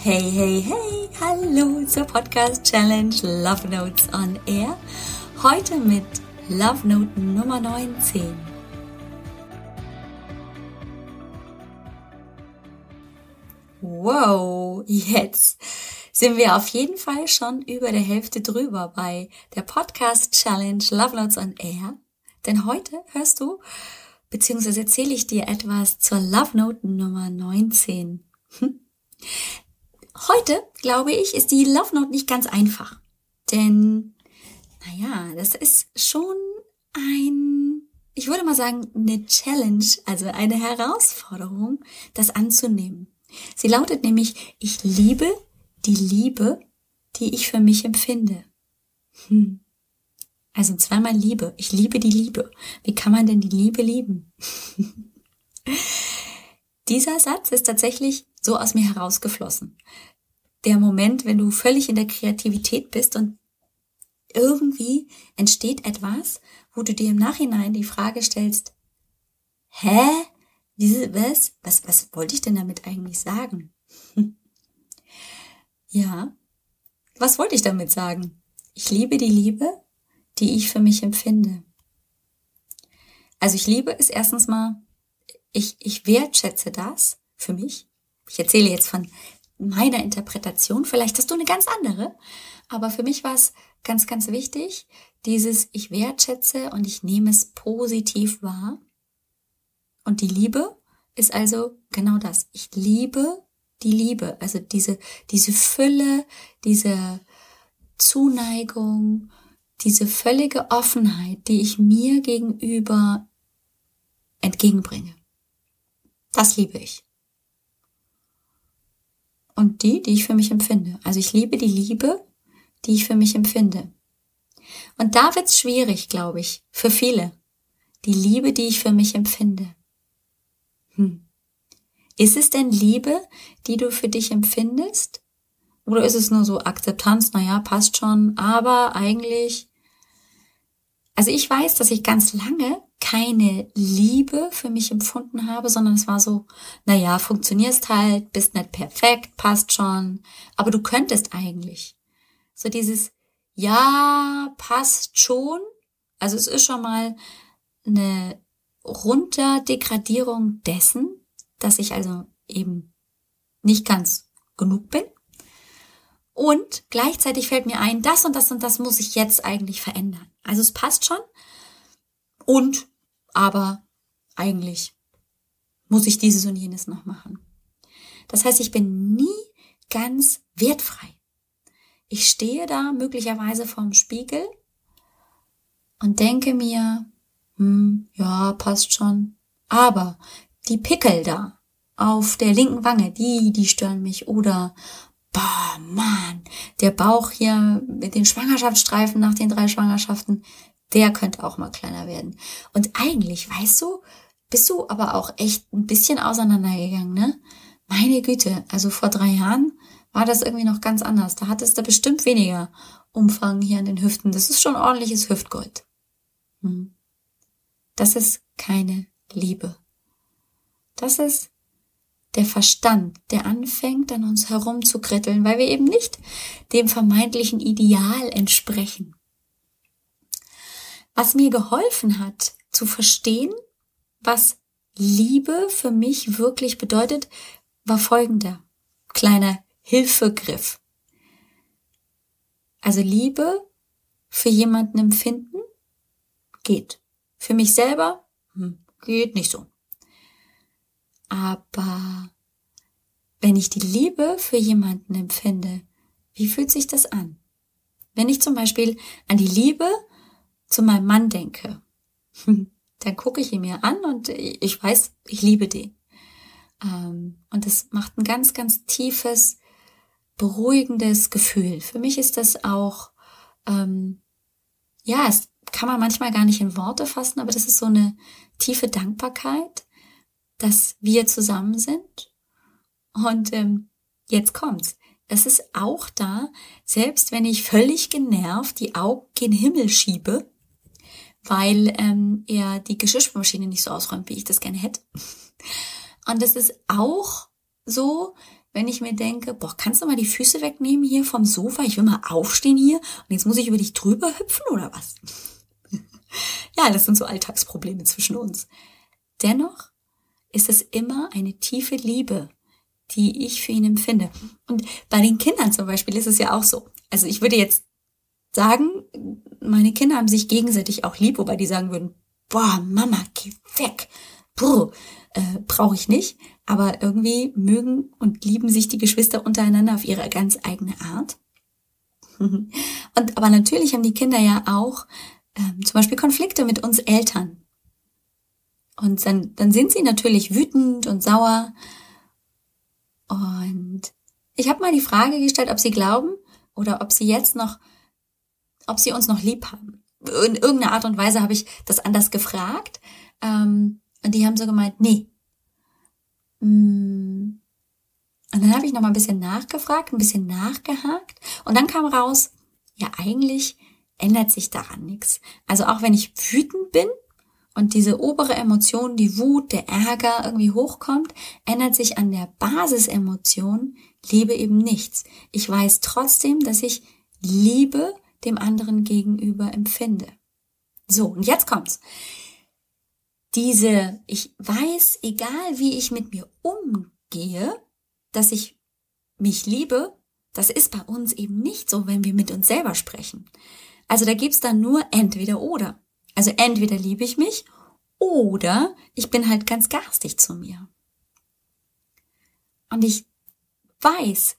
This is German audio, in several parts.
Hey, hey, hey, hallo zur Podcast Challenge Love Notes on Air. Heute mit Love Note Nummer 19. Wow, jetzt sind wir auf jeden Fall schon über der Hälfte drüber bei der Podcast Challenge Love Notes on Air. Denn heute hörst du, beziehungsweise erzähle ich dir etwas zur Love Note Nummer 19. Hm? Heute, glaube ich, ist die Love Note nicht ganz einfach. Denn, naja, das ist schon ein, ich würde mal sagen, eine Challenge, also eine Herausforderung, das anzunehmen. Sie lautet nämlich, ich liebe die Liebe, die ich für mich empfinde. Hm. Also zweimal Liebe. Ich liebe die Liebe. Wie kann man denn die Liebe lieben? Dieser Satz ist tatsächlich so aus mir herausgeflossen. Der Moment, wenn du völlig in der Kreativität bist und irgendwie entsteht etwas, wo du dir im Nachhinein die Frage stellst, hä? Diese, was? Was, was wollte ich denn damit eigentlich sagen? ja. Was wollte ich damit sagen? Ich liebe die Liebe, die ich für mich empfinde. Also ich liebe es erstens mal, ich, ich wertschätze das für mich, ich erzähle jetzt von meiner Interpretation, vielleicht hast du eine ganz andere, aber für mich war es ganz, ganz wichtig, dieses ich wertschätze und ich nehme es positiv wahr. Und die Liebe ist also genau das. Ich liebe die Liebe, also diese, diese Fülle, diese Zuneigung, diese völlige Offenheit, die ich mir gegenüber entgegenbringe. Das liebe ich und die, die ich für mich empfinde. Also ich liebe die Liebe, die ich für mich empfinde. Und da wird's schwierig, glaube ich, für viele. Die Liebe, die ich für mich empfinde. Hm. Ist es denn Liebe, die du für dich empfindest? Oder ist es nur so Akzeptanz, naja, passt schon, aber eigentlich, also ich weiß, dass ich ganz lange keine Liebe für mich empfunden habe, sondern es war so, naja, funktionierst halt, bist nicht perfekt, passt schon, aber du könntest eigentlich. So dieses, ja, passt schon. Also es ist schon mal eine Runterdegradierung dessen, dass ich also eben nicht ganz genug bin. Und gleichzeitig fällt mir ein, das und das und das muss ich jetzt eigentlich verändern. Also es passt schon, und aber eigentlich muss ich dieses und jenes noch machen. Das heißt, ich bin nie ganz wertfrei. Ich stehe da möglicherweise vorm Spiegel und denke mir, hm, ja, passt schon. Aber die Pickel da auf der linken Wange, die, die stören mich. Oder, boah, Mann, der Bauch hier mit den Schwangerschaftsstreifen nach den drei Schwangerschaften, der könnte auch mal kleiner werden. Und eigentlich, weißt du, bist du aber auch echt ein bisschen auseinandergegangen, ne? Meine Güte, also vor drei Jahren war das irgendwie noch ganz anders. Da hattest du bestimmt weniger Umfang hier an den Hüften. Das ist schon ordentliches Hüftgold. Hm. Das ist keine Liebe. Das ist der Verstand, der anfängt an uns herumzukritteln, weil wir eben nicht dem vermeintlichen Ideal entsprechen. Was mir geholfen hat zu verstehen, was Liebe für mich wirklich bedeutet, war folgender kleiner Hilfegriff. Also Liebe für jemanden empfinden geht. Für mich selber hm, geht nicht so. Aber wenn ich die Liebe für jemanden empfinde, wie fühlt sich das an? Wenn ich zum Beispiel an die Liebe zu meinem Mann denke, dann gucke ich ihn mir an und ich weiß, ich liebe den. Ähm, und das macht ein ganz, ganz tiefes, beruhigendes Gefühl. Für mich ist das auch, ähm, ja, es kann man manchmal gar nicht in Worte fassen, aber das ist so eine tiefe Dankbarkeit, dass wir zusammen sind. Und ähm, jetzt kommt's. Es ist auch da, selbst wenn ich völlig genervt die Augen gen Himmel schiebe weil ähm, er die Geschirrspülmaschine nicht so ausräumt, wie ich das gerne hätte. Und das ist auch so, wenn ich mir denke, boah, kannst du mal die Füße wegnehmen hier vom Sofa? Ich will mal aufstehen hier und jetzt muss ich über dich drüber hüpfen oder was? ja, das sind so Alltagsprobleme zwischen uns. Dennoch ist es immer eine tiefe Liebe, die ich für ihn empfinde. Und bei den Kindern zum Beispiel ist es ja auch so. Also ich würde jetzt sagen, meine Kinder haben sich gegenseitig auch lieb, wobei die sagen würden, boah, Mama, geh weg. Brr, äh, brauche ich nicht. Aber irgendwie mögen und lieben sich die Geschwister untereinander auf ihre ganz eigene Art. und aber natürlich haben die Kinder ja auch ähm, zum Beispiel Konflikte mit uns Eltern. Und dann, dann sind sie natürlich wütend und sauer. Und ich habe mal die Frage gestellt, ob sie glauben oder ob sie jetzt noch, ob sie uns noch lieb haben. In irgendeiner Art und Weise habe ich das anders gefragt. Ähm, und die haben so gemeint, nee. Mm. Und dann habe ich noch mal ein bisschen nachgefragt, ein bisschen nachgehakt. Und dann kam raus, ja eigentlich ändert sich daran nichts. Also auch wenn ich wütend bin, und diese obere Emotion, die Wut, der Ärger irgendwie hochkommt, ändert sich an der Basisemotion Liebe eben nichts. Ich weiß trotzdem, dass ich Liebe dem anderen gegenüber empfinde. So, und jetzt kommt's. Diese, ich weiß, egal wie ich mit mir umgehe, dass ich mich liebe, das ist bei uns eben nicht so, wenn wir mit uns selber sprechen. Also da gibt's dann nur entweder oder. Also entweder liebe ich mich oder ich bin halt ganz garstig zu mir. Und ich weiß,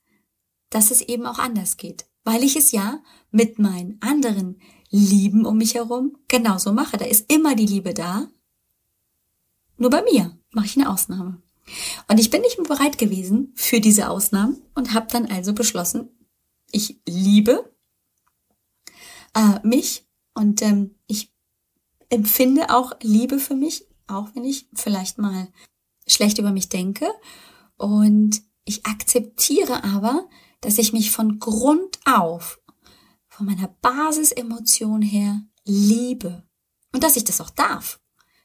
dass es eben auch anders geht, weil ich es ja mit meinen anderen Lieben um mich herum genauso mache. Da ist immer die Liebe da. Nur bei mir mache ich eine Ausnahme. Und ich bin nicht bereit gewesen für diese Ausnahmen und habe dann also beschlossen, ich liebe äh, mich und ähm, ich empfinde auch Liebe für mich, auch wenn ich vielleicht mal schlecht über mich denke. Und ich akzeptiere aber, dass ich mich von Grund auf, von meiner Basisemotion her liebe. Und dass ich das auch darf.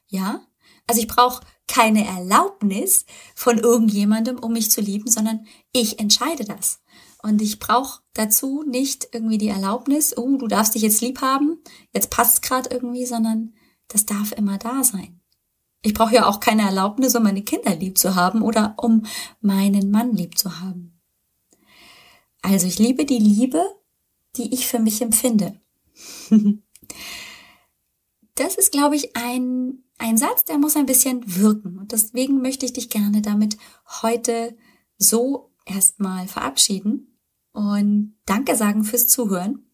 Ja? Also ich brauche keine Erlaubnis von irgendjemandem, um mich zu lieben, sondern ich entscheide das. Und ich brauche dazu nicht irgendwie die Erlaubnis, oh, du darfst dich jetzt lieb haben, jetzt passt gerade irgendwie, sondern das darf immer da sein. Ich brauche ja auch keine Erlaubnis, um meine Kinder lieb zu haben oder um meinen Mann lieb zu haben. Also ich liebe die Liebe, die ich für mich empfinde. das ist, glaube ich, ein, ein Satz, der muss ein bisschen wirken. Und deswegen möchte ich dich gerne damit heute so erstmal verabschieden und Danke sagen fürs Zuhören.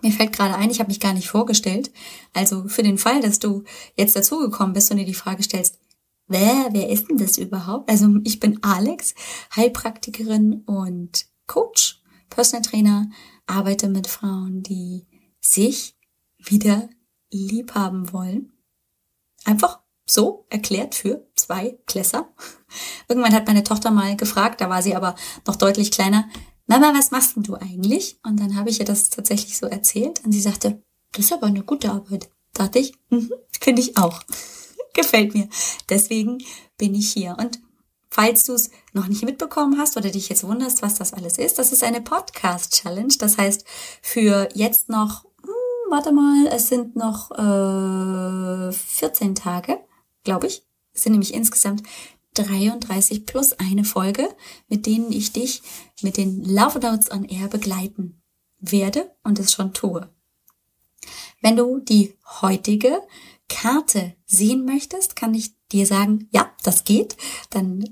Mir fällt gerade ein, ich habe mich gar nicht vorgestellt. Also für den Fall, dass du jetzt dazugekommen bist und dir die Frage stellst, wer, wer ist denn das überhaupt? Also ich bin Alex, Heilpraktikerin und Coach, Personal Trainer, arbeite mit Frauen, die sich wieder lieb haben wollen. Einfach so erklärt für zwei Klässer. Irgendwann hat meine Tochter mal gefragt, da war sie aber noch deutlich kleiner, Mama, was machst denn du eigentlich? Und dann habe ich ihr das tatsächlich so erzählt und sie sagte, das ist aber eine gute Arbeit. Dachte ich, mhm, finde ich auch. Gefällt mir. Deswegen bin ich hier. Und falls du es noch nicht mitbekommen hast oder dich jetzt wunderst, was das alles ist, das ist eine Podcast-Challenge. Das heißt, für jetzt noch, hm, warte mal, es sind noch äh, 14 Tage, glaube ich. Es sind nämlich insgesamt 33 plus eine Folge, mit denen ich dich mit den Love Notes on Air begleiten werde und es schon tue. Wenn du die heutige Karte sehen möchtest, kann ich dir sagen, ja, das geht. Dann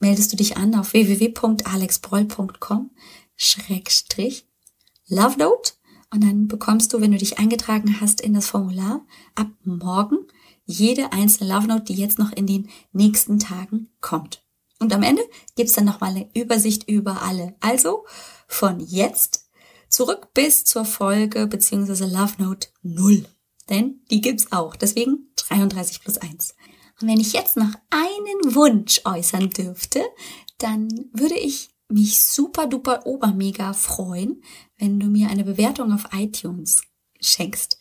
meldest du dich an auf www.alexbroll.com Schrägstrich Love Note und dann bekommst du, wenn du dich eingetragen hast in das Formular, ab morgen jede einzelne Love Note, die jetzt noch in den nächsten Tagen kommt. Und am Ende gibt's dann nochmal eine Übersicht über alle. Also von jetzt zurück bis zur Folge beziehungsweise Love Note 0. Denn die gibt's auch. Deswegen 33 plus 1. Und wenn ich jetzt noch einen Wunsch äußern dürfte, dann würde ich mich super duper obermega freuen, wenn du mir eine Bewertung auf iTunes schenkst.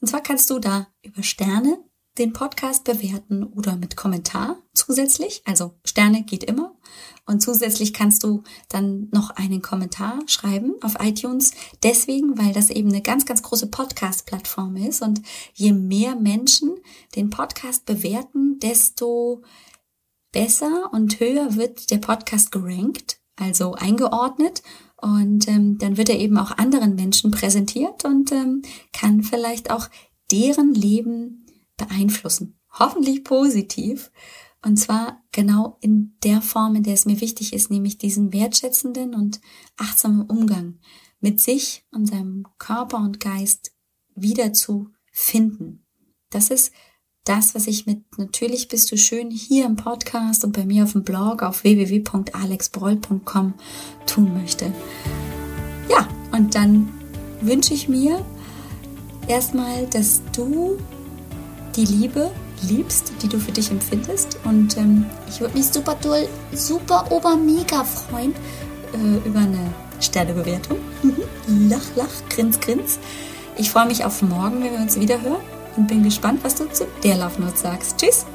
Und zwar kannst du da über Sterne den Podcast bewerten oder mit Kommentar zusätzlich. Also Sterne geht immer. Und zusätzlich kannst du dann noch einen Kommentar schreiben auf iTunes. Deswegen, weil das eben eine ganz, ganz große Podcast-Plattform ist. Und je mehr Menschen den Podcast bewerten, desto besser und höher wird der Podcast gerankt, also eingeordnet. Und ähm, dann wird er eben auch anderen Menschen präsentiert und ähm, kann vielleicht auch deren Leben beeinflussen. Hoffentlich positiv. Und zwar genau in der Form, in der es mir wichtig ist, nämlich diesen wertschätzenden und achtsamen Umgang mit sich und seinem Körper und Geist wieder zu finden. Das ist das, was ich mit Natürlich bist du schön hier im Podcast und bei mir auf dem Blog auf www.alexbroll.com tun möchte. Ja, und dann wünsche ich mir erstmal, dass du die Liebe liebst, die du für dich empfindest. Und ähm, ich würde mich super toll, super ober mega freuen äh, über eine Sternebewertung. lach, lach, grins, grins. Ich freue mich auf morgen, wenn wir uns wieder hören und bin gespannt, was du zu der Love Note sagst. Tschüss!